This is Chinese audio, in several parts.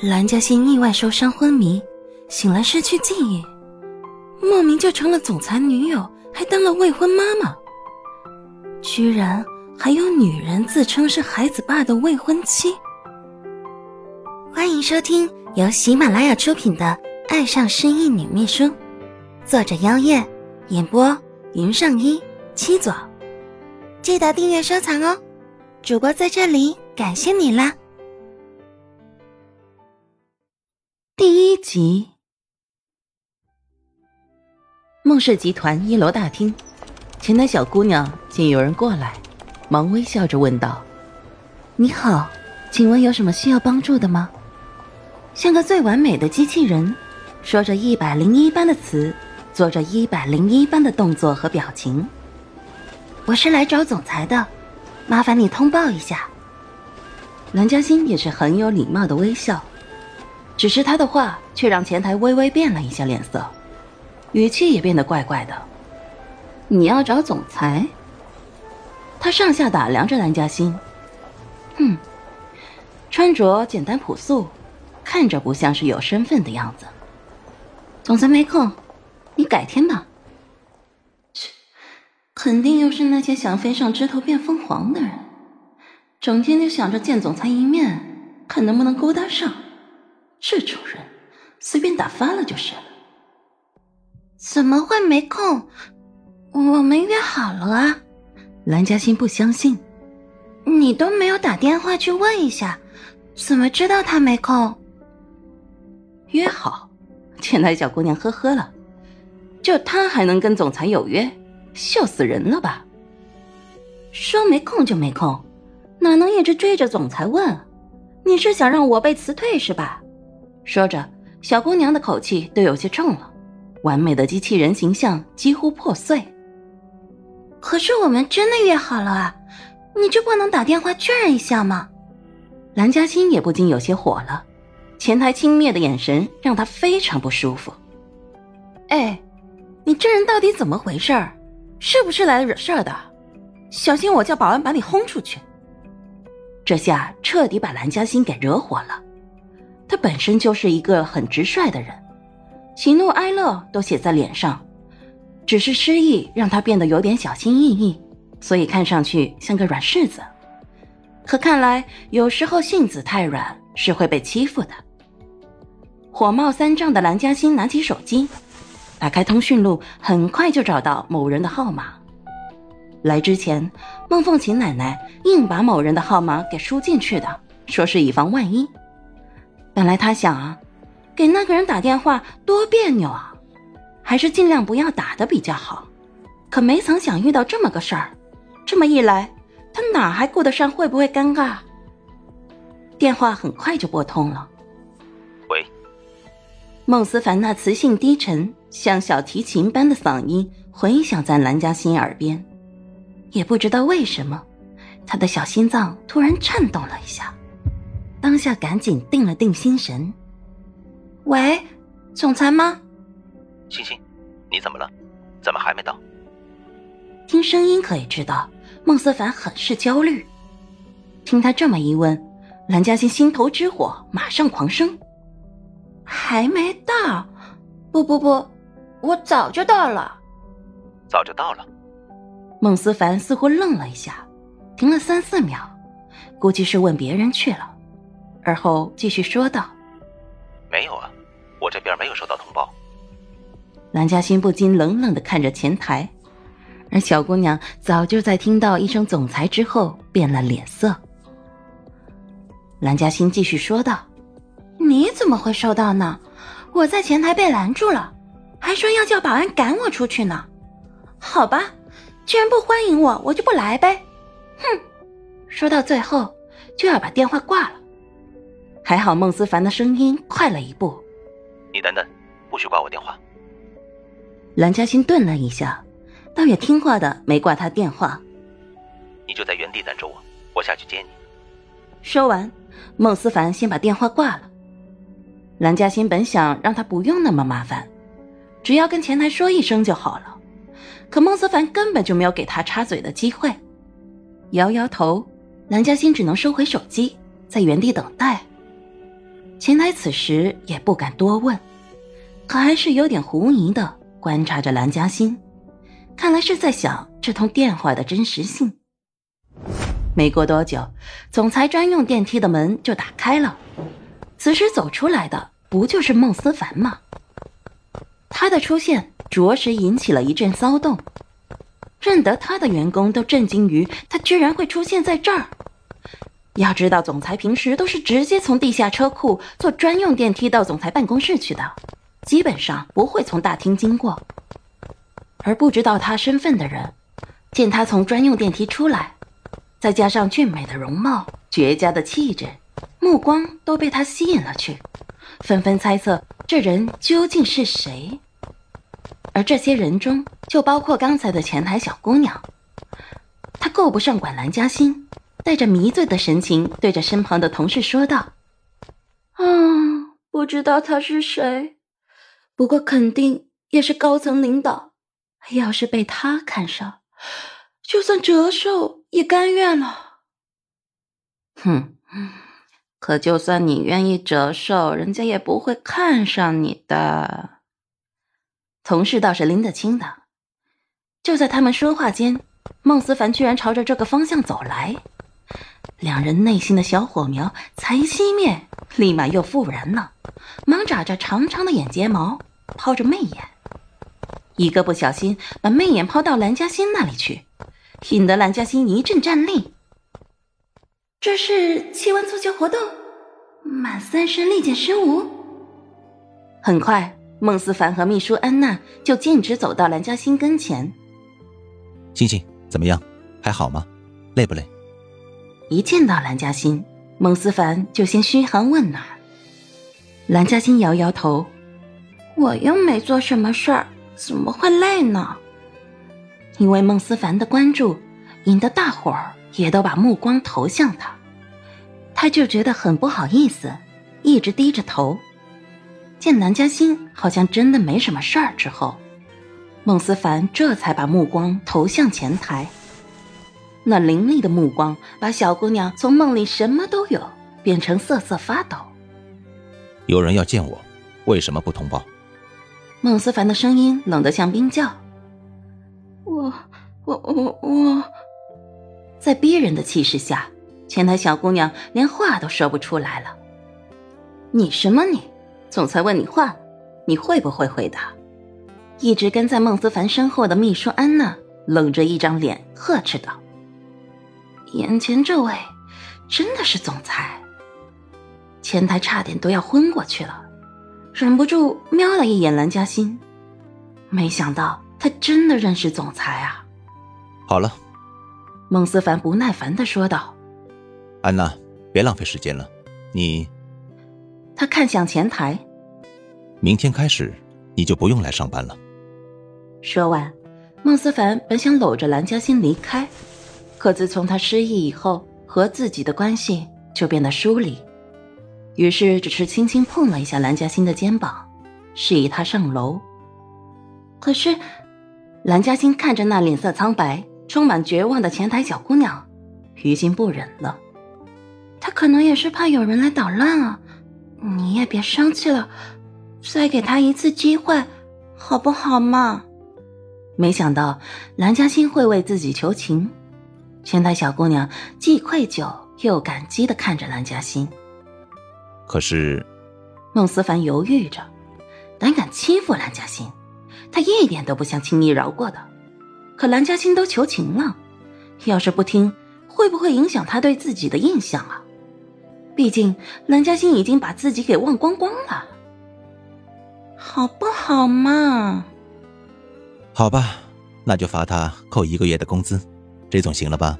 蓝嘉欣意外受伤昏迷，醒来失去记忆，莫名就成了总裁女友，还当了未婚妈妈。居然还有女人自称是孩子爸的未婚妻。欢迎收听由喜马拉雅出品的《爱上失忆女秘书》，作者：妖艳，演播：云上一七左。记得订阅收藏哦，主播在这里感谢你啦！第一集，孟氏集团一楼大厅，前台小姑娘见有人过来，忙微笑着问道：“你好，请问有什么需要帮助的吗？”像个最完美的机器人，说着一百零一般的词，做着一百零一般的动作和表情。我是来找总裁的，麻烦你通报一下。蓝嘉欣也是很有礼貌的微笑。只是他的话却让前台微微变了一下脸色，语气也变得怪怪的。你要找总裁？他上下打量着蓝嘉欣，哼，穿着简单朴素，看着不像是有身份的样子。总裁没空，你改天吧。切，肯定又是那些想飞上枝头变凤凰的人，整天就想着见总裁一面，看能不能勾搭上。这种人随便打发了就是了。怎么会没空？我们约好了啊！蓝嘉欣不相信，你都没有打电话去问一下，怎么知道他没空？约好，前台小姑娘呵呵了，就他还能跟总裁有约，笑死人了吧？说没空就没空，哪能一直追着总裁问？你是想让我被辞退是吧？说着，小姑娘的口气都有些重了，完美的机器人形象几乎破碎。可是我们真的约好了啊，你就不能打电话确认一下吗？蓝嘉欣也不禁有些火了，前台轻蔑的眼神让她非常不舒服。哎，你这人到底怎么回事？是不是来惹事儿的？小心我叫保安把你轰出去！这下彻底把蓝嘉欣给惹火了。他本身就是一个很直率的人，喜怒哀乐都写在脸上，只是失忆让他变得有点小心翼翼，所以看上去像个软柿子。可看来有时候性子太软是会被欺负的。火冒三丈的蓝嘉欣拿起手机，打开通讯录，很快就找到某人的号码。来之前，孟凤琴奶奶硬把某人的号码给输进去的，说是以防万一。本来他想啊，给那个人打电话多别扭啊，还是尽量不要打的比较好。可没曾想遇到这么个事儿，这么一来，他哪还顾得上会不会尴尬？电话很快就拨通了。喂，孟思凡那磁性低沉、像小提琴般的嗓音回响在蓝嘉欣耳边，也不知道为什么，他的小心脏突然颤动了一下。当下赶紧定了定心神。喂，总裁吗？星星，你怎么了？怎么还没到？听声音可以知道，孟思凡很是焦虑。听他这么一问，蓝嘉欣心头之火马上狂升。还没到？不不不，我早就到了。早就到了。孟思凡似乎愣了一下，停了三四秒，估计是问别人去了。而后继续说道：“没有啊，我这边没有收到通报。”蓝嘉欣不禁冷冷的看着前台，而小姑娘早就在听到一声“总裁”之后变了脸色。蓝嘉欣继续说道：“你怎么会收到呢？我在前台被拦住了，还说要叫保安赶我出去呢。好吧，既然不欢迎我，我就不来呗。哼！”说到最后就要把电话挂了。还好孟思凡的声音快了一步，你等等，不许挂我电话。蓝嘉欣顿了一下，倒也听话的没挂他电话。你就在原地等着我，我下去接你。说完，孟思凡先把电话挂了。蓝嘉欣本想让他不用那么麻烦，只要跟前台说一声就好了，可孟思凡根本就没有给他插嘴的机会。摇摇头，蓝嘉欣只能收回手机。在原地等待。前台此时也不敢多问，可还是有点狐疑的观察着蓝嘉欣，看来是在想这通电话的真实性。没过多久，总裁专用电梯的门就打开了，此时走出来的不就是孟思凡吗？他的出现着实引起了一阵骚动，认得他的员工都震惊于他居然会出现在这儿。要知道，总裁平时都是直接从地下车库坐专用电梯到总裁办公室去的，基本上不会从大厅经过。而不知道他身份的人，见他从专用电梯出来，再加上俊美的容貌、绝佳的气质，目光都被他吸引了去，纷纷猜测这人究竟是谁。而这些人中，就包括刚才的前台小姑娘。她够不上管蓝嘉欣。带着迷醉的神情，对着身旁的同事说道：“啊，不知道他是谁，不过肯定也是高层领导。要是被他看上，就算折寿也甘愿了。”哼，可就算你愿意折寿，人家也不会看上你的。同事倒是拎得清的。就在他们说话间，孟思凡居然朝着这个方向走来。两人内心的小火苗才熄灭，立马又复燃了，忙眨着长长的眼睫毛，抛着媚眼，一个不小心把媚眼抛到蓝嘉欣那里去，引得蓝嘉欣一阵战栗。这是气温促销活动，满三十立减十五。很快，孟思凡和秘书安娜就径直走到蓝嘉欣跟前。星星怎么样？还好吗？累不累？一见到蓝嘉欣，孟思凡就先嘘寒问暖。蓝嘉欣摇摇头：“我又没做什么事儿，怎么会累呢？”因为孟思凡的关注，引得大伙儿也都把目光投向他，他就觉得很不好意思，一直低着头。见蓝嘉欣好像真的没什么事儿之后，孟思凡这才把目光投向前台。那凌厉的目光把小姑娘从梦里什么都有变成瑟瑟发抖。有人要见我，为什么不通报？孟思凡的声音冷得像冰窖。我我我我，在逼人的气势下，前台小姑娘连话都说不出来了。你什么你？总裁问你话，你会不会回答？一直跟在孟思凡身后的秘书安娜冷着一张脸呵斥道。眼前这位，真的是总裁。前台差点都要昏过去了，忍不住瞄了一眼蓝嘉欣，没想到他真的认识总裁啊！好了，孟思凡不耐烦的说道：“安娜，别浪费时间了，你……”他看向前台，明天开始你就不用来上班了。说完，孟思凡本想搂着蓝嘉欣离开。可自从他失忆以后，和自己的关系就变得疏离，于是只是轻轻碰了一下蓝嘉欣的肩膀，示意他上楼。可是，蓝嘉欣看着那脸色苍白、充满绝望的前台小姑娘，于心不忍了。他可能也是怕有人来捣乱啊！你也别生气了，再给他一次机会，好不好嘛？没想到蓝嘉欣会为自己求情。前台小姑娘既愧疚又感激的看着蓝嘉欣。可是，孟思凡犹豫着，胆敢欺负蓝嘉欣，他一点都不想轻易饶过的。可蓝嘉欣都求情了，要是不听，会不会影响他对自己的印象啊？毕竟蓝嘉欣已经把自己给忘光光了，好不好嘛？好吧，那就罚他扣一个月的工资。这总行了吧？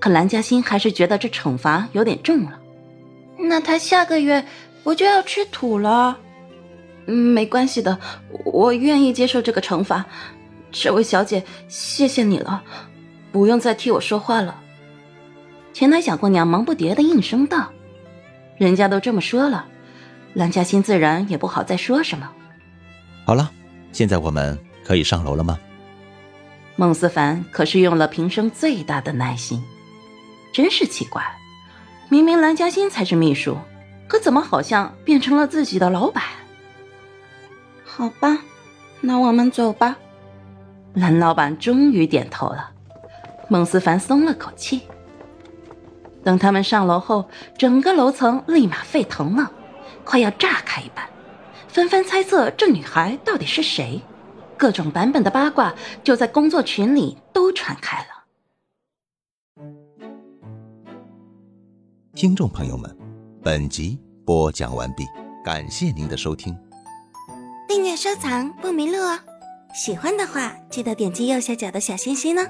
可蓝嘉欣还是觉得这惩罚有点重了。那他下个月不就要吃土了？嗯，没关系的，我愿意接受这个惩罚。这位小姐，谢谢你了，不用再替我说话了。前台小姑娘忙不迭的应声道：“人家都这么说了，蓝嘉欣自然也不好再说什么。”好了，现在我们可以上楼了吗？孟思凡可是用了平生最大的耐心，真是奇怪，明明蓝嘉欣才是秘书，可怎么好像变成了自己的老板？好吧，那我们走吧。蓝老板终于点头了，孟思凡松了口气。等他们上楼后，整个楼层立马沸腾了，快要炸开一般，纷纷猜测这女孩到底是谁，各种版本的八卦就在工作群里都传开了。听众朋友们，本集播讲完毕，感谢您的收听。订阅收藏不迷路哦，喜欢的话记得点击右下角的小心心呢。